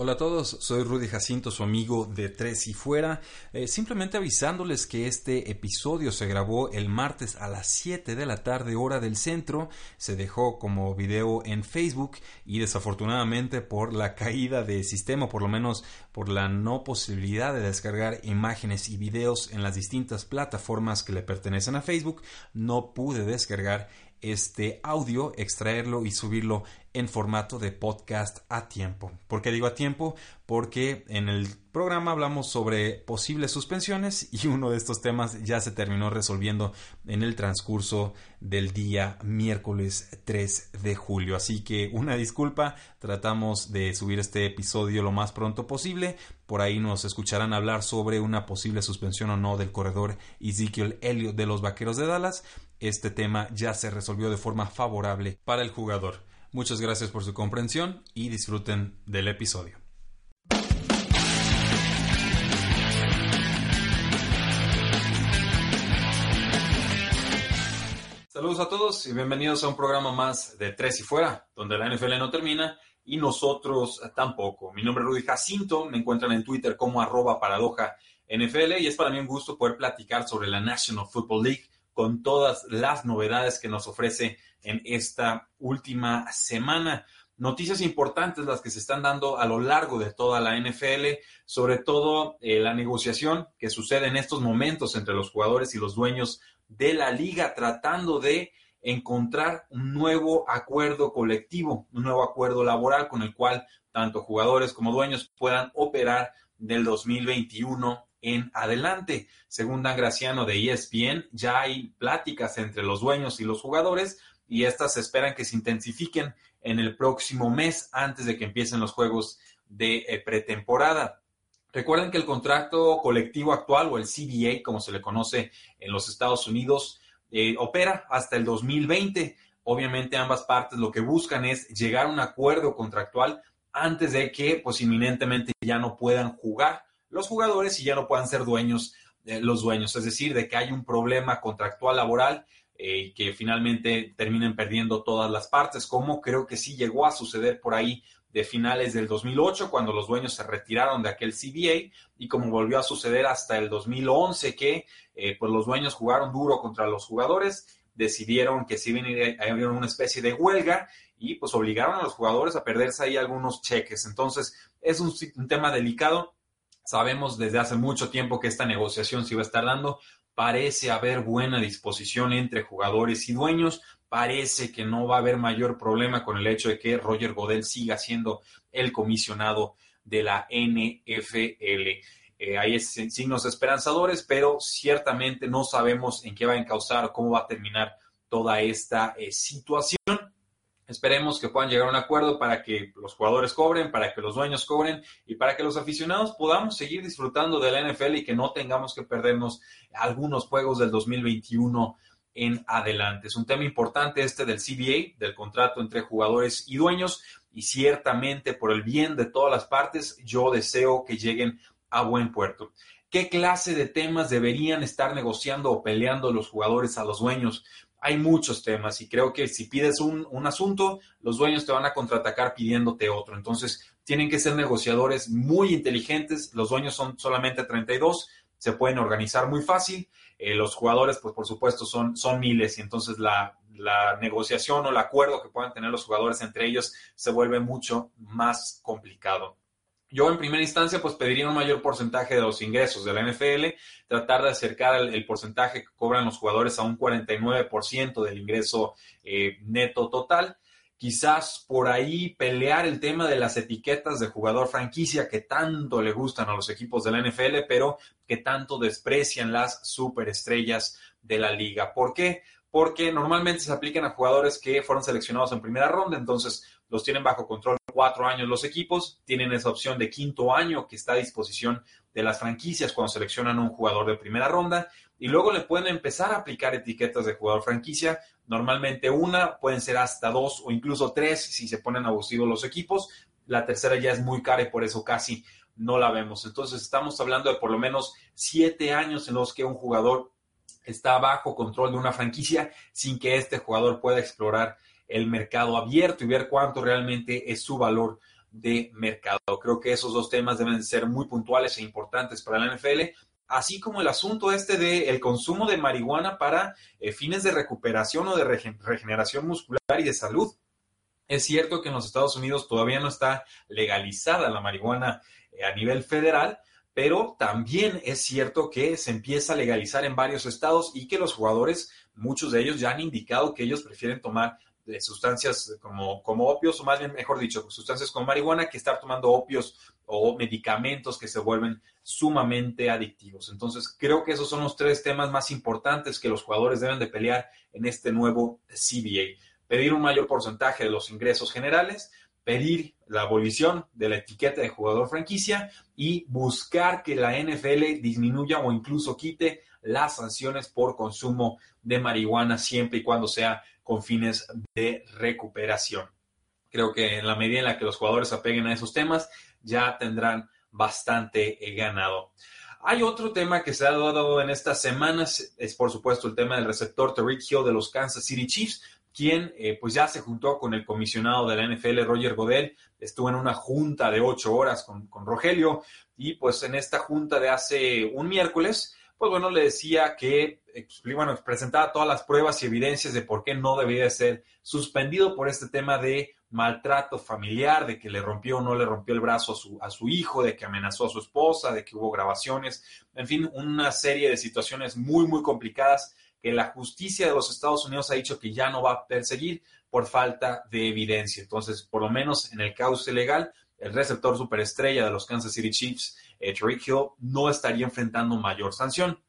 Hola a todos, soy Rudy Jacinto, su amigo de Tres y Fuera. Eh, simplemente avisándoles que este episodio se grabó el martes a las 7 de la tarde, hora del centro. Se dejó como video en Facebook y desafortunadamente por la caída de sistema, por lo menos por la no posibilidad de descargar imágenes y videos en las distintas plataformas que le pertenecen a Facebook, no pude descargar este audio, extraerlo y subirlo en formato de podcast a tiempo. ¿Por qué digo a tiempo? Porque en el programa hablamos sobre posibles suspensiones y uno de estos temas ya se terminó resolviendo en el transcurso del día miércoles 3 de julio. Así que una disculpa, tratamos de subir este episodio lo más pronto posible. Por ahí nos escucharán hablar sobre una posible suspensión o no del corredor Ezekiel Elliott de los Vaqueros de Dallas. Este tema ya se resolvió de forma favorable para el jugador. Muchas gracias por su comprensión y disfruten del episodio. Saludos a todos y bienvenidos a un programa más de Tres y Fuera, donde la NFL no termina y nosotros tampoco. Mi nombre es Rudy Jacinto, me encuentran en Twitter como arroba paradoja NFL y es para mí un gusto poder platicar sobre la National Football League con todas las novedades que nos ofrece en esta última semana. Noticias importantes las que se están dando a lo largo de toda la NFL, sobre todo eh, la negociación que sucede en estos momentos entre los jugadores y los dueños de la liga, tratando de encontrar un nuevo acuerdo colectivo, un nuevo acuerdo laboral con el cual tanto jugadores como dueños puedan operar del 2021 en adelante. Según Dan Graciano de ESPN, ya hay pláticas entre los dueños y los jugadores y estas se esperan que se intensifiquen en el próximo mes antes de que empiecen los juegos de eh, pretemporada. Recuerden que el contrato colectivo actual o el CBA, como se le conoce en los Estados Unidos, eh, opera hasta el 2020. Obviamente ambas partes lo que buscan es llegar a un acuerdo contractual antes de que pues inminentemente ya no puedan jugar los jugadores y ya no puedan ser dueños eh, los dueños, es decir, de que hay un problema contractual laboral eh, y que finalmente terminen perdiendo todas las partes, como creo que sí llegó a suceder por ahí de finales del 2008, cuando los dueños se retiraron de aquel CBA, y como volvió a suceder hasta el 2011, que eh, pues los dueños jugaron duro contra los jugadores, decidieron que sí iban a haber una especie de huelga y pues obligaron a los jugadores a perderse ahí algunos cheques. Entonces, es un tema delicado. Sabemos desde hace mucho tiempo que esta negociación se iba a estar dando, parece haber buena disposición entre jugadores y dueños, parece que no va a haber mayor problema con el hecho de que Roger Godel siga siendo el comisionado de la NFL. Eh, hay signos esperanzadores, pero ciertamente no sabemos en qué va a encauzar o cómo va a terminar toda esta eh, situación. Esperemos que puedan llegar a un acuerdo para que los jugadores cobren, para que los dueños cobren y para que los aficionados podamos seguir disfrutando de la NFL y que no tengamos que perdernos algunos juegos del 2021 en adelante. Es un tema importante este del CBA, del contrato entre jugadores y dueños y ciertamente por el bien de todas las partes yo deseo que lleguen a buen puerto. ¿Qué clase de temas deberían estar negociando o peleando los jugadores a los dueños? Hay muchos temas y creo que si pides un, asunto, los dueños te van a contraatacar pidiéndote otro. Entonces, tienen que ser negociadores muy inteligentes. Los dueños son solamente 32, se pueden organizar muy fácil. Eh, los jugadores, pues por supuesto, son, son miles y entonces la, la negociación o el acuerdo que puedan tener los jugadores entre ellos se vuelve mucho más complicado. Yo en primera instancia pues pediría un mayor porcentaje de los ingresos de la NFL, tratar de acercar el, porcentaje que cobran los jugadores a un 49% del ingreso eh, neto total. Quizás por ahí pelear el tema de las etiquetas de jugador franquicia que tanto le gustan a los equipos de la NFL, pero que tanto desprecian las superestrellas de la liga. ¿Por qué? Porque normalmente se aplican a jugadores que fueron seleccionados en primera ronda, entonces los tienen bajo control cuatro años los equipos, tienen esa opción de quinto año que está a disposición de las franquicias cuando seleccionan un jugador de primera ronda y luego le pueden empezar a aplicar etiquetas de jugador franquicia. Normalmente una, pueden ser hasta dos o incluso tres si se ponen abusivos los equipos. La tercera ya es muy cara y por eso casi no la vemos. Entonces estamos hablando de por lo menos siete años en los que un jugador está bajo control de una franquicia sin que este jugador pueda explorar el mercado abierto y ver cuánto realmente es su valor de mercado. Creo que esos dos temas deben ser muy puntuales e importantes para la NFL, así como el asunto este de el consumo de marihuana para eh, fines de recuperación o de regeneración muscular y de salud. Es cierto que en los Estados Unidos todavía no está legalizada la marihuana eh, a nivel federal, pero también es cierto que se empieza a legalizar en varios estados y que los jugadores, muchos de ellos ya han indicado que ellos prefieren tomar de sustancias como, como opios, o más bien, mejor dicho, sustancias como marihuana, que estar tomando opios o medicamentos que se vuelven sumamente adictivos. Entonces, creo que esos son los tres temas más importantes que los jugadores deben de pelear en este nuevo CBA. Pedir un mayor porcentaje de los ingresos generales, pedir la abolición de la etiqueta de jugador franquicia y buscar que la NFL disminuya o incluso quite las sanciones por consumo de marihuana siempre y cuando sea con fines de recuperación. Creo que en la medida en la que los jugadores apeguen a esos temas, ya tendrán bastante ganado. Hay otro tema que se ha dado en estas semanas, es por supuesto el tema del receptor Tariq Hill de los Kansas City Chiefs, quien eh, pues ya se juntó con el comisionado de la NFL, Roger Godel, estuvo en una junta de ocho horas con, con Rogelio y pues en esta junta de hace un miércoles, pues bueno, le decía que, bueno, presentaba todas las pruebas y evidencias de por qué no debía ser suspendido por este tema de maltrato familiar, de que le rompió o no le rompió el brazo a su, a su hijo, de que amenazó a su esposa, de que hubo grabaciones, en fin, una serie de situaciones muy, muy complicadas que la justicia de los Estados Unidos ha dicho que ya no va a perseguir por falta de evidencia. Entonces, por lo menos en el cauce legal, el receptor superestrella de los Kansas City Chiefs, eh, Hill, no estaría enfrentando mayor sanción.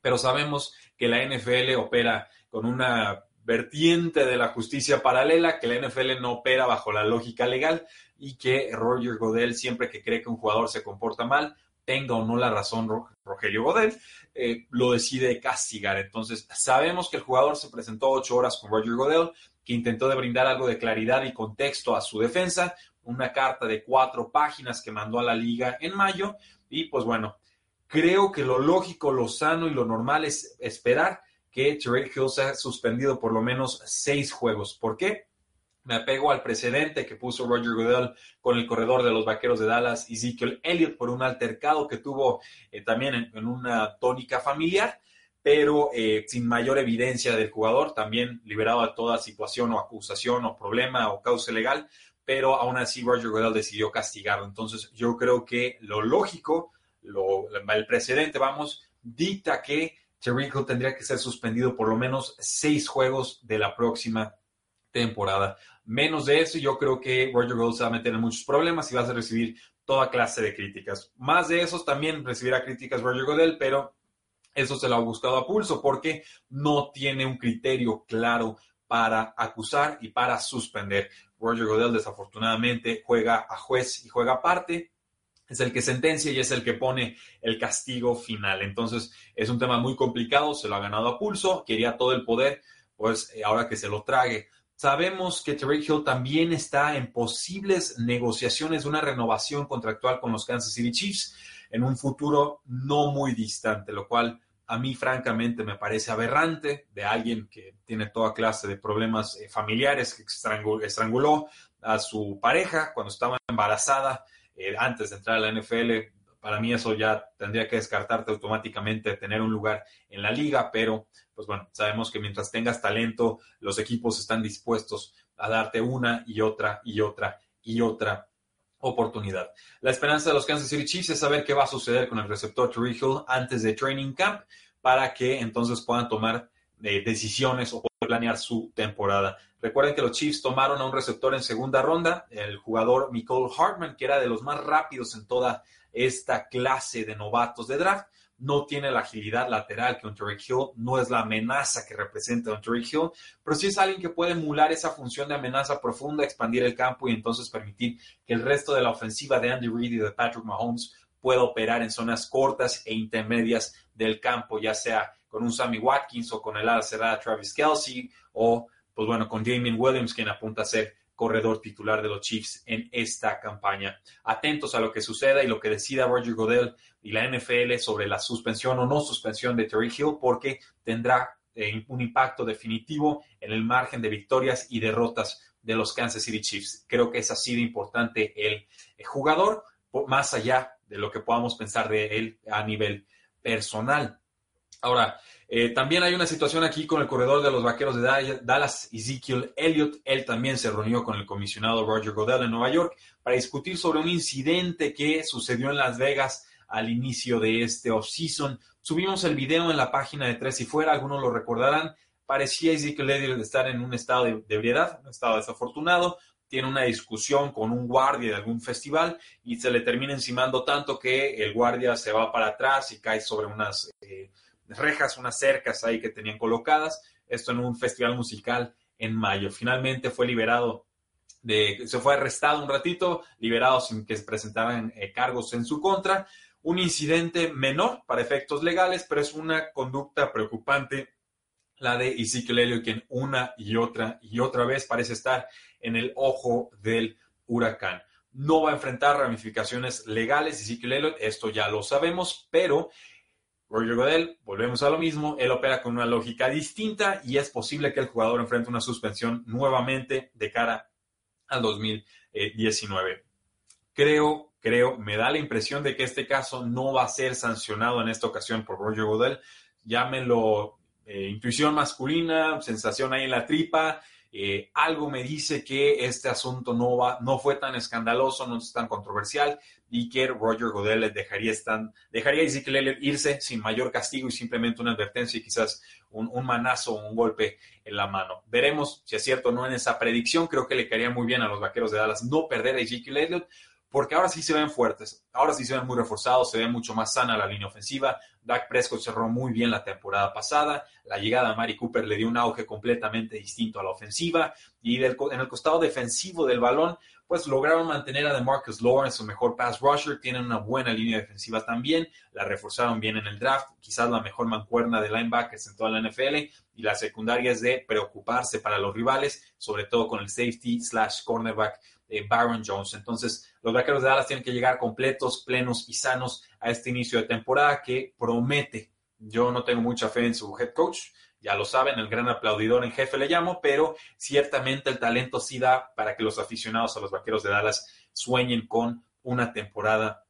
Pero sabemos que la NFL opera con una vertiente de la justicia paralela, que la NFL no opera bajo la lógica legal y que Roger Godel, siempre que cree que un jugador se comporta mal, tenga o no la razón Rogelio Godel, eh, lo decide castigar. Entonces, sabemos que el jugador se presentó ocho horas con Roger Godel, que intentó de brindar algo de claridad y contexto a su defensa, una carta de cuatro páginas que mandó a la liga en mayo. Y pues bueno, creo que lo lógico, lo sano y lo normal es esperar que Terry Hill sea suspendido por lo menos seis juegos. ¿Por qué? Me apego al precedente que puso Roger Goodell con el corredor de los Vaqueros de Dallas, Ezekiel Elliott, por un altercado que tuvo eh, también en, una tónica familiar, pero eh, sin mayor evidencia del jugador, también liberado de toda situación o acusación o problema o causa legal, pero aún así Roger Goodell decidió castigarlo. Entonces yo creo que lo lógico, el precedente, vamos, dicta que Terry tendría que ser suspendido por lo menos seis juegos de la próxima temporada. Menos de eso, yo creo que Roger Goodell se va a meter en muchos problemas y va a recibir toda clase de críticas. Más de esos también recibirá críticas Roger Goodell, pero eso se lo ha buscado a pulso porque no tiene un criterio claro para acusar y para suspender. Roger Goodell desafortunadamente juega a juez y juega aparte, es el que sentencia y es el que pone el castigo final. Entonces es un tema muy complicado, se lo ha ganado a pulso, quería todo el poder, pues eh, ahora que se lo trague. Sabemos que Terry Hill también está en posibles negociaciones de una renovación contractual con los Kansas City Chiefs en un futuro no muy distante, lo cual a mí francamente me parece aberrante de alguien que tiene toda clase de problemas eh, familiares, que estranguló a su pareja cuando estaba embarazada eh, antes de entrar a la NFL. Para mí eso ya tendría que descartarte automáticamente tener un lugar en la liga, pero pues bueno, sabemos que mientras tengas talento, los equipos están dispuestos a darte una y otra y otra y otra oportunidad. La esperanza de los Kansas City Chiefs es saber qué va a suceder con el receptor Terry Hill antes de Training Camp para que entonces puedan tomar eh, decisiones o planear su temporada. Recuerden que los Chiefs tomaron a un receptor en segunda ronda, el jugador Nicole Hartman, que era de los más rápidos en toda esta clase de novatos de draft. No tiene la agilidad lateral que un Terry Hill, no es la amenaza que representa un Terry Hill, pero sí es alguien que puede emular esa función de amenaza profunda, expandir el campo y entonces permitir que el resto de la ofensiva de Andy Reid y de Patrick Mahomes pueda operar en zonas cortas e intermedias del campo, ya sea con un Sammy Watkins o con el ala cerrada Travis Kelsey o, pues bueno, con Damien Williams, quien apunta a ser corredor titular de los Chiefs en esta campaña. Atentos a lo que suceda y lo que decida Roger Godell y la NFL sobre la suspensión o no suspensión de Terry Hill, porque tendrá eh, un impacto definitivo en el margen de victorias y derrotas de los Kansas City Chiefs. Creo que es así de importante el, el jugador, más allá de lo que podamos pensar de él a nivel personal. Ahora, eh, también hay una situación aquí con el corredor de los vaqueros de Dallas, Ezekiel Elliott. Él también se reunió con el comisionado Roger Goodell en Nueva York para discutir sobre un incidente que sucedió en Las Vegas al inicio de este offseason. Subimos el video en la página de Tres y Fuera, algunos lo recordarán. Parecía Ezekiel Elliott estar en un estado de, de ebriedad, un estado desafortunado. Tiene una discusión con un guardia de algún festival y se le termina encimando tanto que el guardia se va para atrás y cae sobre unas. Eh, rejas, unas cercas ahí que tenían colocadas. Esto en un festival musical en mayo. Finalmente fue liberado, de, se fue arrestado un ratito, liberado sin que se presentaran eh, cargos en su contra. Un incidente menor para efectos legales, pero es una conducta preocupante la de Ezekiel Elliott, quien una y otra y otra vez parece estar en el ojo del huracán. No va a enfrentar ramificaciones legales Ezekiel Elliott, esto ya lo sabemos, pero Roger Godel, volvemos a lo mismo, él opera con una lógica distinta y es posible que el jugador enfrente una suspensión nuevamente de cara al 2019. Creo, creo, me da la impresión de que este caso no va a ser sancionado en esta ocasión por Roger Godel. Llámenlo eh, intuición masculina, sensación ahí en la tripa, eh, algo me dice que este asunto no, va, no fue tan escandaloso, no es tan controversial y que Roger Godel dejaría, están, dejaría irse sin mayor castigo y simplemente una advertencia y quizás un, un manazo o un golpe en la mano. Veremos si es cierto o no en esa predicción. Creo que le caería muy bien a los vaqueros de Dallas no perder a Ezekiel Elliott porque ahora sí se ven fuertes, ahora sí se ven muy reforzados, se ve mucho más sana la línea ofensiva. Dak Prescott cerró muy bien la temporada pasada, la llegada de Mari Cooper le dio un auge completamente distinto a la ofensiva y en el costado defensivo del balón, pues lograron mantener a DeMarcus Lawrence su mejor pass rusher, tienen una buena línea defensiva también, la reforzaron bien en el draft, quizás la mejor mancuerna de linebackers en toda la NFL y la secundaria es de preocuparse para los rivales, sobre todo con el safety slash cornerback eh, Baron Jones. Entonces, los vaqueros de Dallas tienen que llegar completos, plenos y sanos a este inicio de temporada que promete. Yo no tengo mucha fe en su head coach, ya lo saben, el gran aplaudidor en jefe le llamo, pero ciertamente el talento sí da para que los aficionados a los vaqueros de Dallas sueñen con una temporada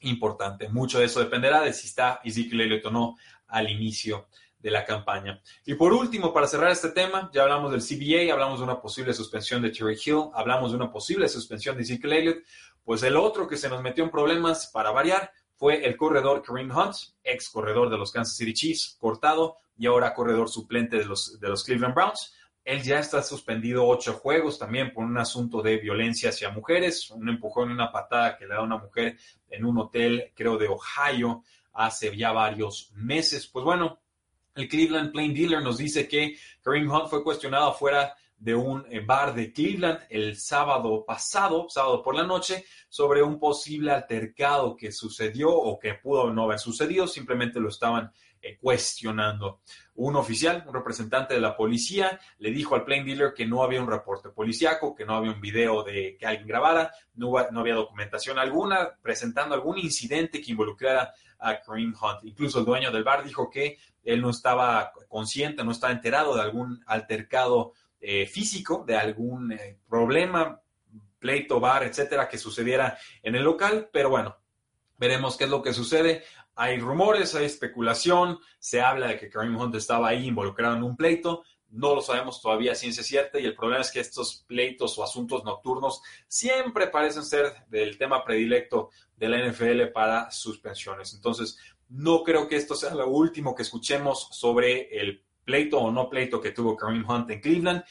importante. Mucho de eso dependerá de si está Ezekiel Elliott o no al inicio de la campaña. Y por último, para cerrar este tema, ya hablamos del CBA, hablamos de una posible suspensión de Terry Hill, hablamos de una posible suspensión de Ezekiel Elliott, pues el otro que se nos metió en problemas para variar fue el corredor Kareem Hunt, ex corredor de los Kansas City Chiefs, cortado y ahora corredor suplente de los, de los Cleveland Browns. Él ya está suspendido ocho juegos también por un asunto de violencia hacia mujeres, un empujón y una patada que le da una mujer en un hotel, creo, de Ohio, hace ya varios meses. Pues bueno, el Cleveland Plain Dealer nos dice que Kareem Hunt fue cuestionado fuera de un eh, bar de Cleveland el sábado pasado, sábado por la noche, sobre un posible altercado que sucedió o que pudo no haber sucedido, simplemente lo estaban eh, cuestionando. Un oficial, un representante de la policía, le dijo al Plain Dealer que no había un reporte policíaco, que no había un video de que alguien grabara, no, no había documentación alguna presentando algún incidente que involucrara a Kareem Hunt. Incluso el dueño del bar dijo que él no estaba consciente, no estaba enterado de algún altercado eh, físico, de algún eh, problema, pleito, bar, etcétera, que sucediera en el local, pero bueno, veremos qué es lo que sucede. Hay rumores, hay especulación, se habla de que Kareem Hunt estaba ahí involucrado en un pleito, no lo sabemos todavía ciencia cierta y el problema es que estos pleitos o asuntos nocturnos siempre parecen ser del tema predilecto de la NFL para suspensiones. Entonces, no creo que esto sea lo último que escuchemos sobre el pleito o no pleito que tuvo Kareem Hunt en Cleveland.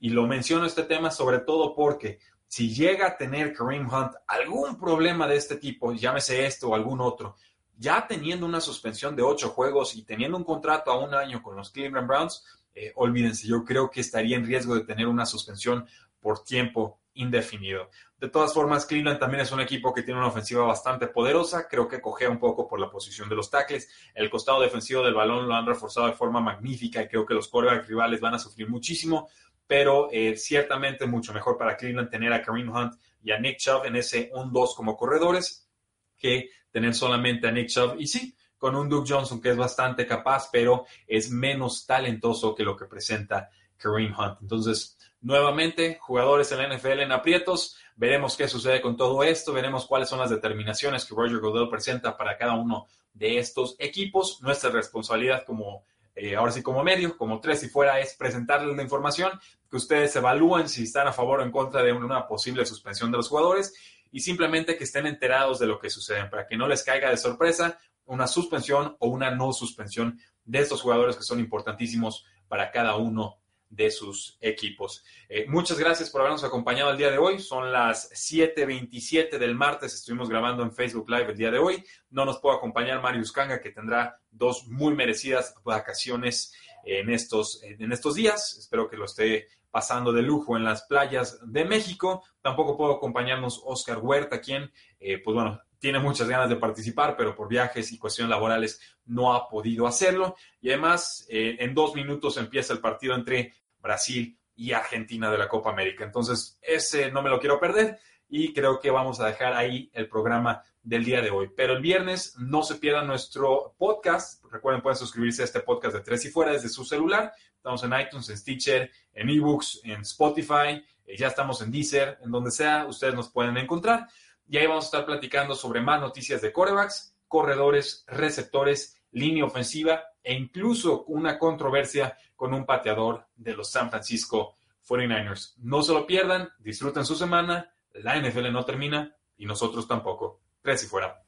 Y lo menciono este tema sobre todo porque si llega a tener Kareem Hunt algún problema de este tipo, llámese esto o algún otro, ya teniendo una suspensión de ocho juegos y teniendo un contrato a un año con los Cleveland Browns, eh, olvídense, yo creo que estaría en riesgo de tener una suspensión por tiempo indefinido. De todas formas, Cleveland también es un equipo que tiene una ofensiva bastante poderosa. Creo que cogea un poco por la posición de los tackles. El costado defensivo del balón lo han reforzado de forma magnífica y creo que los quarterback rivales van a sufrir muchísimo. Pero eh, ciertamente mucho mejor para Cleveland tener a Kareem Hunt y a Nick Chubb en ese 1-2 como corredores que tener solamente a Nick Chubb. Y sí, con un Duke Johnson que es bastante capaz, pero es menos talentoso que lo que presenta Kareem Hunt. Entonces, nuevamente, jugadores en la NFL en aprietos. Veremos qué sucede con todo esto, veremos cuáles son las determinaciones que Roger Goodell presenta para cada uno de estos equipos. Nuestra responsabilidad como, eh, ahora sí como medio, como tres y fuera, es presentarles la información, que ustedes evalúen si están a favor o en contra de una posible suspensión de los jugadores y simplemente que estén enterados de lo que sucede para que no les caiga de sorpresa una suspensión o una no suspensión de estos jugadores que son importantísimos para cada uno de sus equipos. Eh, muchas gracias por habernos acompañado el día de hoy. Son las 7.27 del martes. Estuvimos grabando en Facebook Live el día de hoy. No nos puede acompañar Marius Kanga, que tendrá dos muy merecidas vacaciones en estos, en estos días. Espero que lo esté pasando de lujo en las playas de México. Tampoco puedo acompañarnos Oscar Huerta, quien, eh, pues bueno, tiene muchas ganas de participar, pero por viajes y cuestiones laborales no ha podido hacerlo. Y además, eh, en dos minutos empieza el partido entre Brasil y Argentina de la Copa América. Entonces, ese no me lo quiero perder y creo que vamos a dejar ahí el programa del día de hoy. Pero el viernes no se pierda nuestro podcast. Recuerden, pueden suscribirse a este podcast de Tres y Fuera desde su celular. Estamos en iTunes, en Stitcher, en eBooks, en Spotify. Eh, ya estamos en Deezer, en donde sea, ustedes nos pueden encontrar. Y ahí vamos a estar platicando sobre más noticias de corebacks, corredores, receptores, línea ofensiva e incluso una controversia con un pateador de los San Francisco 49ers. No se lo pierdan, disfruten su semana, la NFL no termina y nosotros tampoco. Tres y fuera.